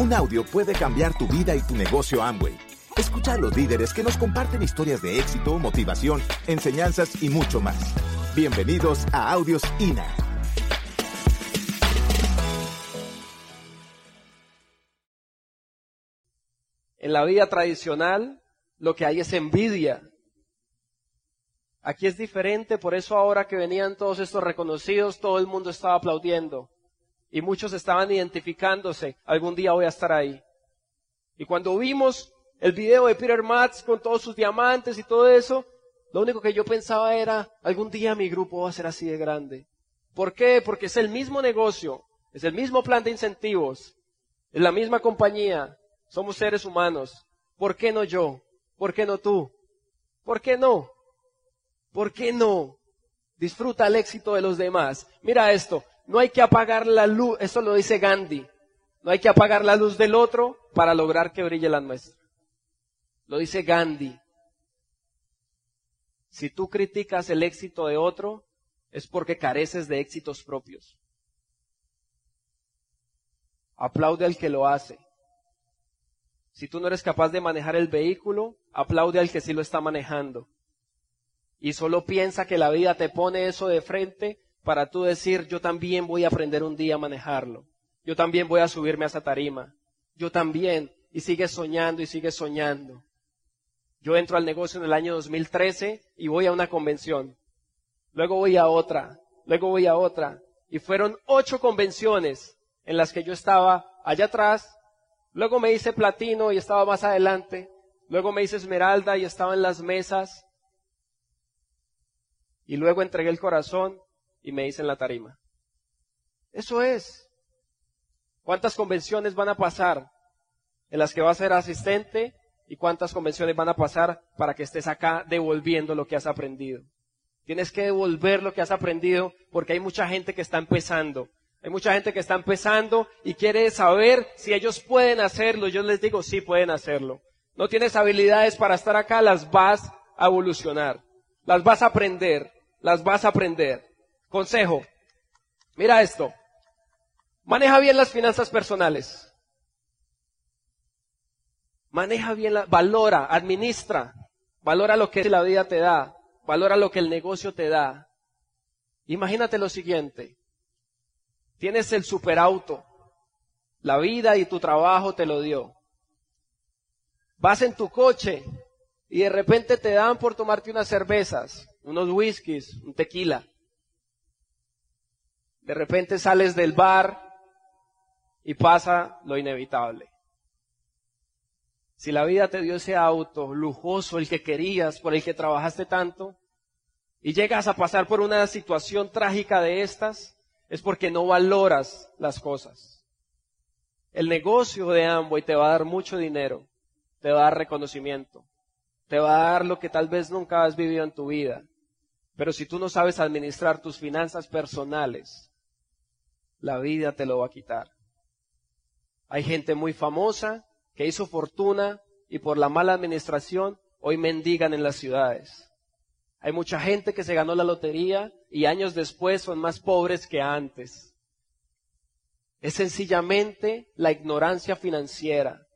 Un audio puede cambiar tu vida y tu negocio Amway. Escucha a los líderes que nos comparten historias de éxito, motivación, enseñanzas y mucho más. Bienvenidos a Audios INA. En la vida tradicional lo que hay es envidia. Aquí es diferente, por eso ahora que venían todos estos reconocidos, todo el mundo estaba aplaudiendo. Y muchos estaban identificándose, algún día voy a estar ahí. Y cuando vimos el video de Peter Matz con todos sus diamantes y todo eso, lo único que yo pensaba era, algún día mi grupo va a ser así de grande. ¿Por qué? Porque es el mismo negocio, es el mismo plan de incentivos, es la misma compañía, somos seres humanos. ¿Por qué no yo? ¿Por qué no tú? ¿Por qué no? ¿Por qué no? Disfruta el éxito de los demás. Mira esto, no hay que apagar la luz, esto lo dice Gandhi, no hay que apagar la luz del otro para lograr que brille la nuestra. Lo dice Gandhi. Si tú criticas el éxito de otro, es porque careces de éxitos propios. Aplaude al que lo hace. Si tú no eres capaz de manejar el vehículo, aplaude al que sí lo está manejando. Y solo piensa que la vida te pone eso de frente para tú decir, yo también voy a aprender un día a manejarlo. Yo también voy a subirme a esa tarima. Yo también. Y sigues soñando y sigues soñando. Yo entro al negocio en el año 2013 y voy a una convención. Luego voy a otra. Luego voy a otra. Y fueron ocho convenciones en las que yo estaba allá atrás. Luego me hice platino y estaba más adelante. Luego me hice esmeralda y estaba en las mesas. Y luego entregué el corazón y me hice en la tarima. Eso es. ¿Cuántas convenciones van a pasar en las que vas a ser asistente y cuántas convenciones van a pasar para que estés acá devolviendo lo que has aprendido? Tienes que devolver lo que has aprendido porque hay mucha gente que está empezando. Hay mucha gente que está empezando y quiere saber si ellos pueden hacerlo. Yo les digo, sí pueden hacerlo. No tienes habilidades para estar acá, las vas a evolucionar. Las vas a aprender. Las vas a aprender. Consejo. Mira esto. Maneja bien las finanzas personales. Maneja bien, la, valora, administra. Valora lo que la vida te da. Valora lo que el negocio te da. Imagínate lo siguiente. Tienes el superauto. La vida y tu trabajo te lo dio. Vas en tu coche y de repente te dan por tomarte unas cervezas, unos whiskies, un tequila. De repente sales del bar y pasa lo inevitable. Si la vida te dio ese auto lujoso, el que querías, por el que trabajaste tanto, y llegas a pasar por una situación trágica de estas, es porque no valoras las cosas. El negocio de Amway te va a dar mucho dinero, te va a dar reconocimiento, te va a dar lo que tal vez nunca has vivido en tu vida. Pero si tú no sabes administrar tus finanzas personales, la vida te lo va a quitar. Hay gente muy famosa que hizo fortuna y por la mala administración hoy mendigan en las ciudades. Hay mucha gente que se ganó la lotería y años después son más pobres que antes. Es sencillamente la ignorancia financiera.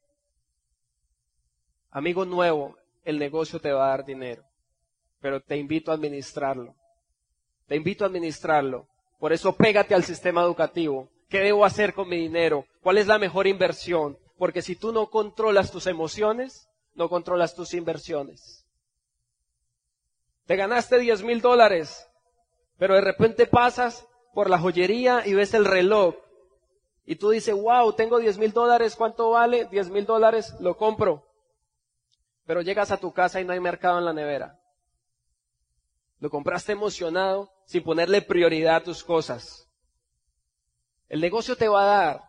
Amigo nuevo, el negocio te va a dar dinero, pero te invito a administrarlo. Te invito a administrarlo por eso pégate al sistema educativo. ¿Qué debo hacer con mi dinero? ¿Cuál es la mejor inversión? Porque si tú no controlas tus emociones, no controlas tus inversiones. Te ganaste 10 mil dólares, pero de repente pasas por la joyería y ves el reloj. Y tú dices, wow, tengo 10 mil dólares, ¿cuánto vale? 10 mil dólares, lo compro. Pero llegas a tu casa y no hay mercado en la nevera. Lo compraste emocionado sin ponerle prioridad a tus cosas. El negocio te va a dar.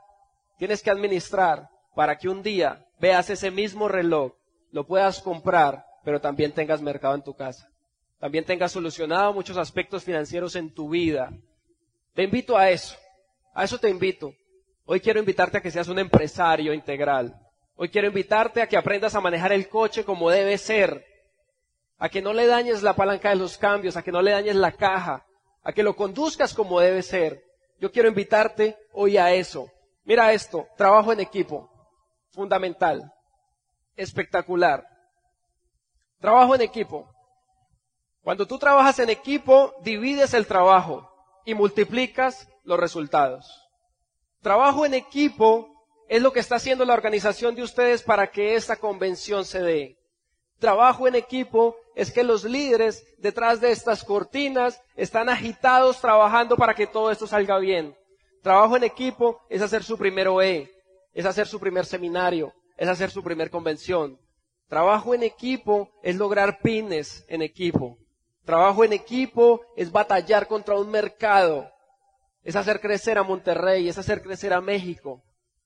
Tienes que administrar para que un día veas ese mismo reloj, lo puedas comprar, pero también tengas mercado en tu casa. También tengas solucionado muchos aspectos financieros en tu vida. Te invito a eso. A eso te invito. Hoy quiero invitarte a que seas un empresario integral. Hoy quiero invitarte a que aprendas a manejar el coche como debe ser a que no le dañes la palanca de los cambios, a que no le dañes la caja, a que lo conduzcas como debe ser. Yo quiero invitarte hoy a eso. Mira esto, trabajo en equipo. fundamental, espectacular. Trabajo en equipo. Cuando tú trabajas en equipo, divides el trabajo y multiplicas los resultados. Trabajo en equipo es lo que está haciendo la organización de ustedes para que esta convención se dé. Trabajo en equipo es que los líderes detrás de estas cortinas están agitados trabajando para que todo esto salga bien. Trabajo en equipo es hacer su primer OE, es hacer su primer seminario, es hacer su primer convención. Trabajo en equipo es lograr pines en equipo. Trabajo en equipo es batallar contra un mercado, es hacer crecer a Monterrey, es hacer crecer a México.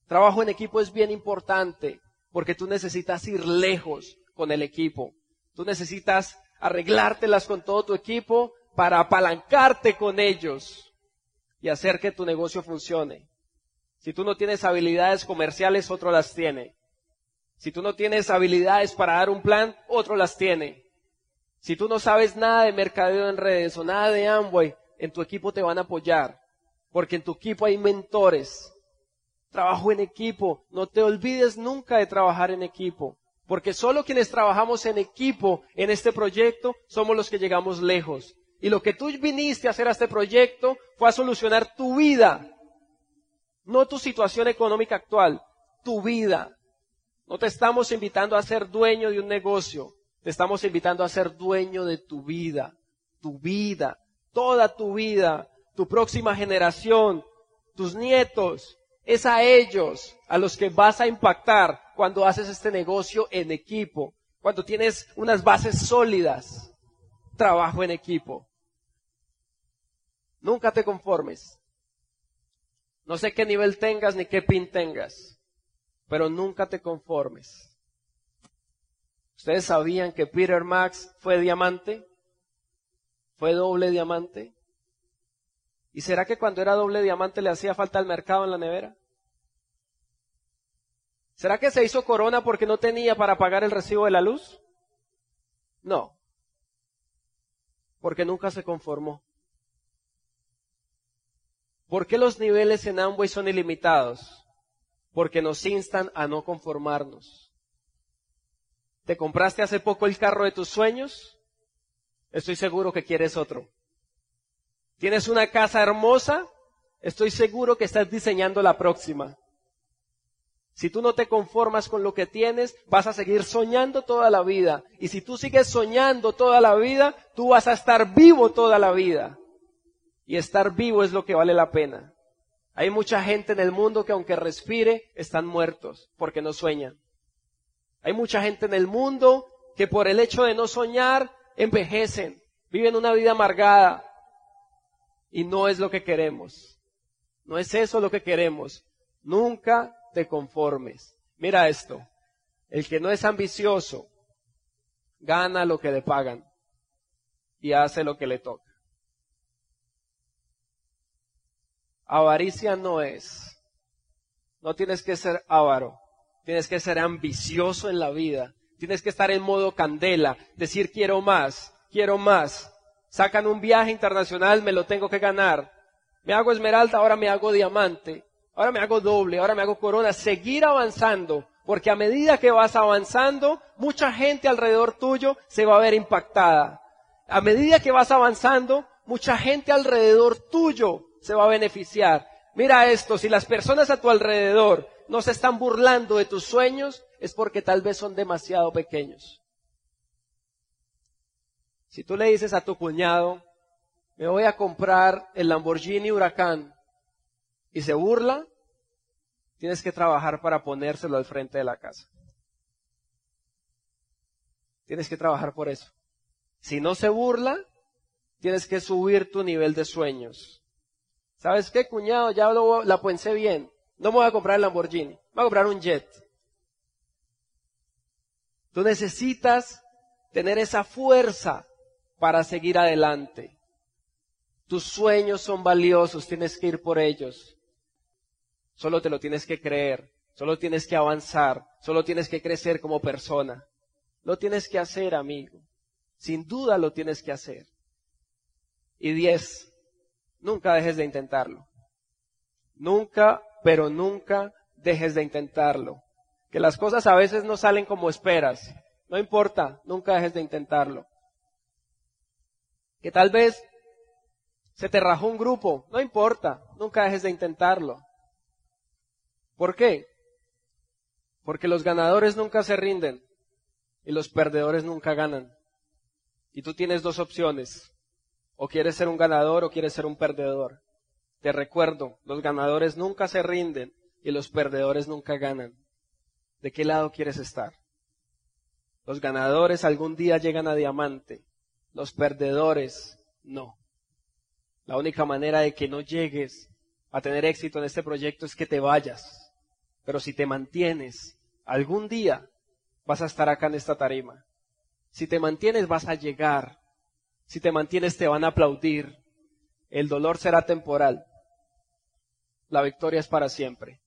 Trabajo en equipo es bien importante porque tú necesitas ir lejos con el equipo. Tú necesitas arreglártelas con todo tu equipo para apalancarte con ellos y hacer que tu negocio funcione. Si tú no tienes habilidades comerciales, otro las tiene. Si tú no tienes habilidades para dar un plan, otro las tiene. Si tú no sabes nada de mercadeo en redes o nada de Amway, en tu equipo te van a apoyar. Porque en tu equipo hay mentores Trabajo en equipo. No te olvides nunca de trabajar en equipo. Porque solo quienes trabajamos en equipo en este proyecto somos los que llegamos lejos. Y lo que tú viniste a hacer a este proyecto fue a solucionar tu vida. No tu situación económica actual, tu vida. No te estamos invitando a ser dueño de un negocio. Te estamos invitando a ser dueño de tu vida. Tu vida. Toda tu vida. Tu próxima generación. Tus nietos es a ellos a los que vas a impactar cuando haces este negocio en equipo, cuando tienes unas bases sólidas. Trabajo en equipo. Nunca te conformes. No sé qué nivel tengas ni qué pin tengas, pero nunca te conformes. ¿Ustedes sabían que Peter Max fue diamante? ¿Fue doble diamante? ¿Y será que cuando era doble diamante le hacía falta el mercado en la nevera? ¿Será que se hizo corona porque no tenía para pagar el recibo de la luz? No. Porque nunca se conformó. ¿Por qué los niveles en Amway son ilimitados? Porque nos instan a no conformarnos. ¿Te compraste hace poco el carro de tus sueños? Estoy seguro que quieres otro. ¿Tienes una casa hermosa? Estoy seguro que estás diseñando la próxima. Si tú no te conformas con lo que tienes, vas a seguir soñando toda la vida. Y si tú sigues soñando toda la vida, tú vas a estar vivo toda la vida. Y estar vivo es lo que vale la pena. Hay mucha gente en el mundo que aunque respire, están muertos porque no sueñan. Hay mucha gente en el mundo que por el hecho de no soñar, envejecen, viven una vida amargada. Y no es lo que queremos. No es eso lo que queremos. Nunca te conformes. Mira esto. El que no es ambicioso gana lo que le pagan y hace lo que le toca. Avaricia no es. No tienes que ser avaro. Tienes que ser ambicioso en la vida. Tienes que estar en modo candela. Decir quiero más, quiero más. Sacan un viaje internacional, me lo tengo que ganar. Me hago esmeralda, ahora me hago diamante ahora me hago doble, ahora me hago corona, seguir avanzando, porque a medida que vas avanzando, mucha gente alrededor tuyo se va a ver impactada. A medida que vas avanzando, mucha gente alrededor tuyo se va a beneficiar. Mira esto, si las personas a tu alrededor no se están burlando de tus sueños, es porque tal vez son demasiado pequeños. Si tú le dices a tu cuñado, me voy a comprar el Lamborghini Huracán, y se burla, tienes que trabajar para ponérselo al frente de la casa. Tienes que trabajar por eso. Si no se burla, tienes que subir tu nivel de sueños. ¿Sabes qué, cuñado? Ya lo, la pensé bien. No me voy a comprar el Lamborghini, me voy a comprar un jet. Tú necesitas tener esa fuerza para seguir adelante. Tus sueños son valiosos, tienes que ir por ellos. Solo te lo tienes que creer, solo tienes que avanzar, solo tienes que crecer como persona. Lo tienes que hacer, amigo. Sin duda lo tienes que hacer. Y diez, nunca dejes de intentarlo. Nunca, pero nunca dejes de intentarlo. que las cosas a veces no salen como esperas. No importa, nunca dejes de intentarlo. Que tal vez se te rajó un grupo, no importa, nunca dejes de intentarlo. ¿Por qué? Porque los ganadores nunca se rinden y los perdedores nunca ganan. Y tú tienes dos opciones. O quieres ser un ganador o quieres ser un perdedor. Te recuerdo, los ganadores nunca se rinden y los perdedores nunca ganan. ¿De qué lado quieres estar? Los ganadores algún día llegan a diamante, los perdedores no. La única manera de que no llegues a tener éxito en este proyecto es que te vayas. Pero si te mantienes, algún día vas a estar acá en esta tarima. Si te mantienes vas a llegar. Si te mantienes te van a aplaudir. El dolor será temporal. La victoria es para siempre.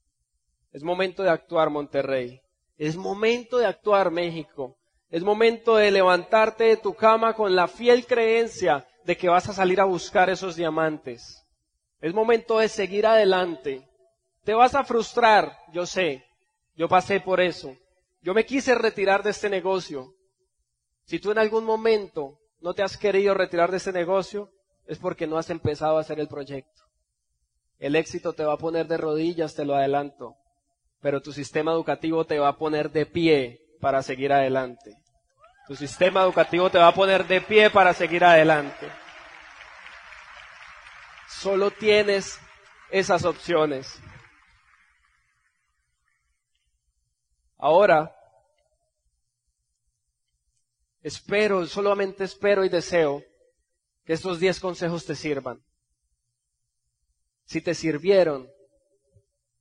Es momento de actuar, Monterrey. Es momento de actuar, México. Es momento de levantarte de tu cama con la fiel creencia de que vas a salir a buscar esos diamantes. Es momento de seguir adelante. Te vas a frustrar, yo sé. Yo pasé por eso. Yo me quise retirar de este negocio. Si tú en algún momento no te has querido retirar de este negocio, es porque no has empezado a hacer el proyecto. El éxito te va a poner de rodillas, te lo adelanto pero tu sistema educativo te va a poner de pie para seguir adelante. Tu sistema educativo te va a poner de pie para seguir adelante. Solo tienes esas opciones. Ahora, espero, solamente espero y deseo que estos diez consejos te sirvan. Si te sirvieron,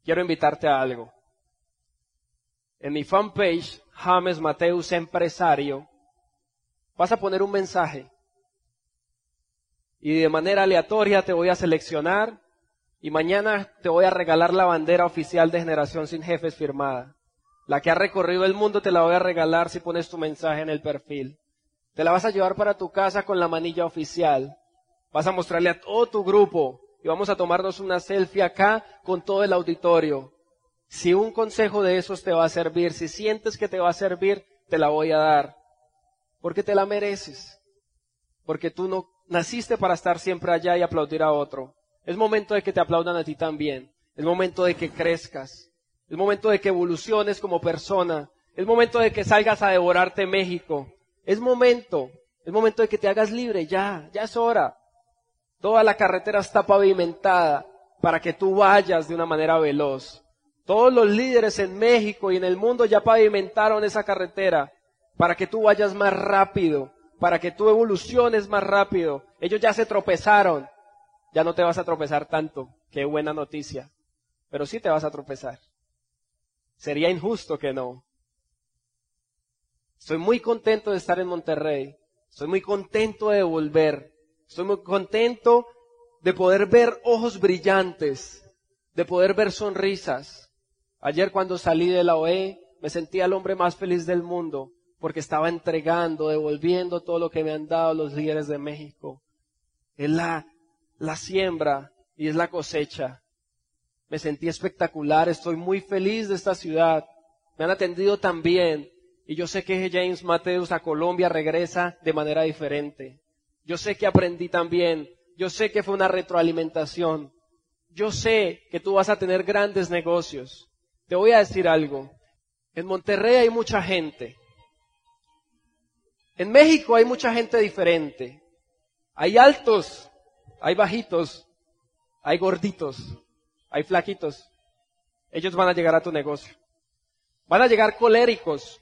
quiero invitarte a algo. En mi fanpage, James Mateus Empresario, vas a poner un mensaje. Y de manera aleatoria te voy a seleccionar y mañana te voy a regalar la bandera oficial de Generación Sin Jefes firmada. La que ha recorrido el mundo te la voy a regalar si pones tu mensaje en el perfil. Te la vas a llevar para tu casa con la manilla oficial. Vas a mostrarle a todo tu grupo y vamos a tomarnos una selfie acá con todo el auditorio. Si un consejo de esos te va a servir, si sientes que te va a servir, te la voy a dar. Porque te la mereces. Porque tú no naciste para estar siempre allá y aplaudir a otro. Es momento de que te aplaudan a ti también. Es momento de que crezcas. Es momento de que evoluciones como persona. Es momento de que salgas a devorarte México. Es momento. Es momento de que te hagas libre. Ya, ya es hora. Toda la carretera está pavimentada para que tú vayas de una manera veloz. Todos los líderes en México y en el mundo ya pavimentaron esa carretera para que tú vayas más rápido, para que tú evoluciones más rápido. Ellos ya se tropezaron. Ya no te vas a tropezar tanto. Qué buena noticia. Pero sí te vas a tropezar. Sería injusto que no. Estoy muy contento de estar en Monterrey. Estoy muy contento de volver. Estoy muy contento de poder ver ojos brillantes, de poder ver sonrisas, Ayer cuando salí de la OE me sentía el hombre más feliz del mundo porque estaba entregando, devolviendo todo lo que me han dado los líderes de México. Es la, la siembra y es la cosecha. Me sentí espectacular, estoy muy feliz de esta ciudad. Me han atendido tan bien y yo sé que James Mateus a Colombia regresa de manera diferente. Yo sé que aprendí también, yo sé que fue una retroalimentación. Yo sé que tú vas a tener grandes negocios. Te voy a decir algo. En Monterrey hay mucha gente. En México hay mucha gente diferente. Hay altos, hay bajitos, hay gorditos, hay flaquitos. Ellos van a llegar a tu negocio. Van a llegar coléricos,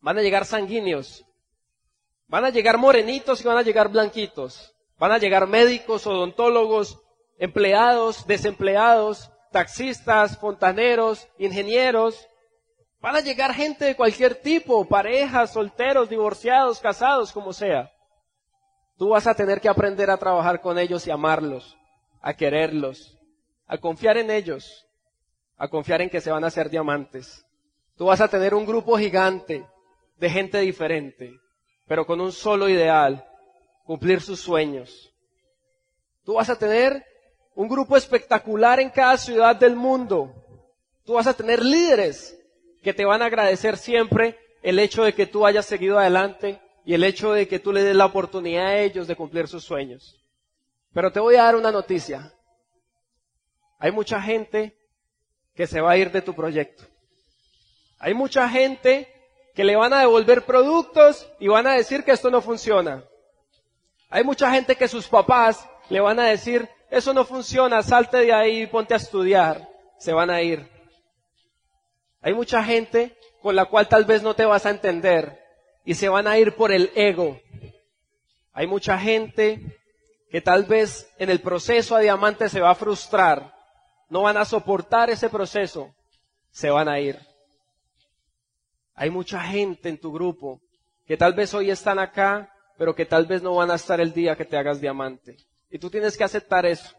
van a llegar sanguíneos, van a llegar morenitos y van a llegar blanquitos. Van a llegar médicos, odontólogos, empleados, desempleados, taxistas, fontaneros, ingenieros. Van a llegar gente de cualquier tipo, parejas, solteros, divorciados, casados, como sea. Tú vas a tener que aprender a trabajar con ellos y amarlos, a quererlos, a confiar en ellos, a confiar en que se van a hacer diamantes. Tú vas a tener un grupo gigante de gente diferente, pero con un solo ideal, cumplir sus sueños. Tú vas a tener un grupo espectacular en cada ciudad del mundo. Tú vas a tener líderes que te van a agradecer siempre el hecho de que tú hayas seguido adelante y el hecho de que tú le des la oportunidad a ellos de cumplir sus sueños. Pero te voy a dar una noticia. Hay mucha gente que se va a ir de tu proyecto. Hay mucha gente que le van a devolver productos y van a decir que esto no funciona. Hay mucha gente que sus papás le van a decir, eso no funciona, salte de ahí y ponte a estudiar. Se van a ir. Hay mucha gente con la cual tal vez no te vas a entender y se van a ir por el ego. Hay mucha gente que tal vez en el proceso a diamante se va a frustrar, no van a soportar ese proceso, se van a ir. Hay mucha gente en tu grupo que tal vez hoy están acá, pero que tal vez no van a estar el día que te hagas diamante. Y tú tienes que aceptar eso.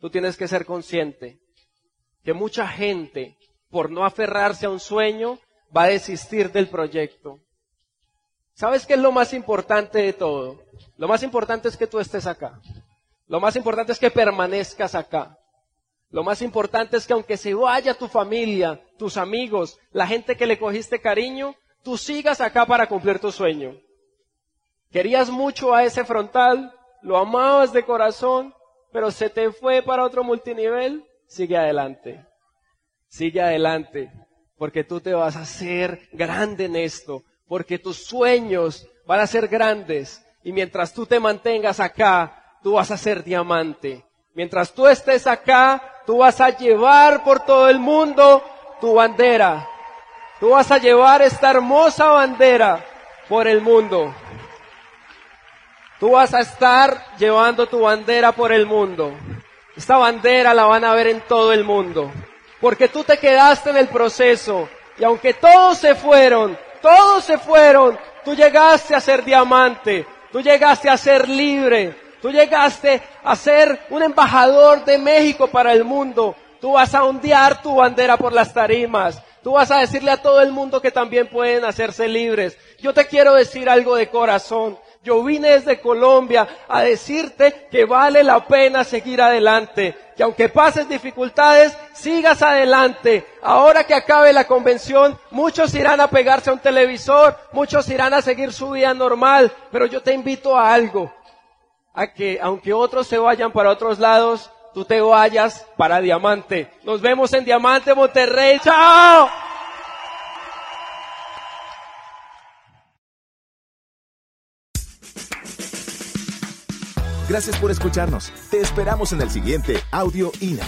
Tú tienes que ser consciente que mucha gente, por no aferrarse a un sueño, va a desistir del proyecto. ¿Sabes qué es lo más importante de todo? Lo más importante es que tú estés acá. Lo más importante es que permanezcas acá. Lo más importante es que aunque se vaya tu familia, tus amigos, la gente que le cogiste cariño, tú sigas acá para cumplir tu sueño. Querías mucho a ese frontal, lo amabas de corazón, pero se te fue para otro multinivel, sigue adelante. Sigue adelante, porque tú te vas a hacer grande en esto, porque tus sueños van a ser grandes y mientras tú te mantengas acá, tú vas a ser diamante. Mientras tú estés acá, tú vas a llevar por todo el mundo tu bandera. Tú vas a llevar esta hermosa bandera por el mundo. Tú vas a estar llevando tu bandera por el mundo. Esta bandera la van a ver en todo el mundo. Porque tú te quedaste en el proceso. Y aunque todos se fueron, todos se fueron, tú llegaste a ser diamante. Tú llegaste a ser libre. Tú llegaste a ser un embajador de México para el mundo. Tú vas a ondear tu bandera por las tarimas. Tú vas a decirle a todo el mundo que también pueden hacerse libres. Yo te quiero decir algo de corazón. Yo vine desde Colombia a decirte que vale la pena seguir adelante, que aunque pases dificultades, sigas adelante. Ahora que acabe la convención, muchos irán a pegarse a un televisor, muchos irán a seguir su vida normal, pero yo te invito a algo, a que aunque otros se vayan para otros lados, tú te vayas para Diamante. Nos vemos en Diamante Monterrey. ¡Chao! Gracias por escucharnos. Te esperamos en el siguiente Audio INA.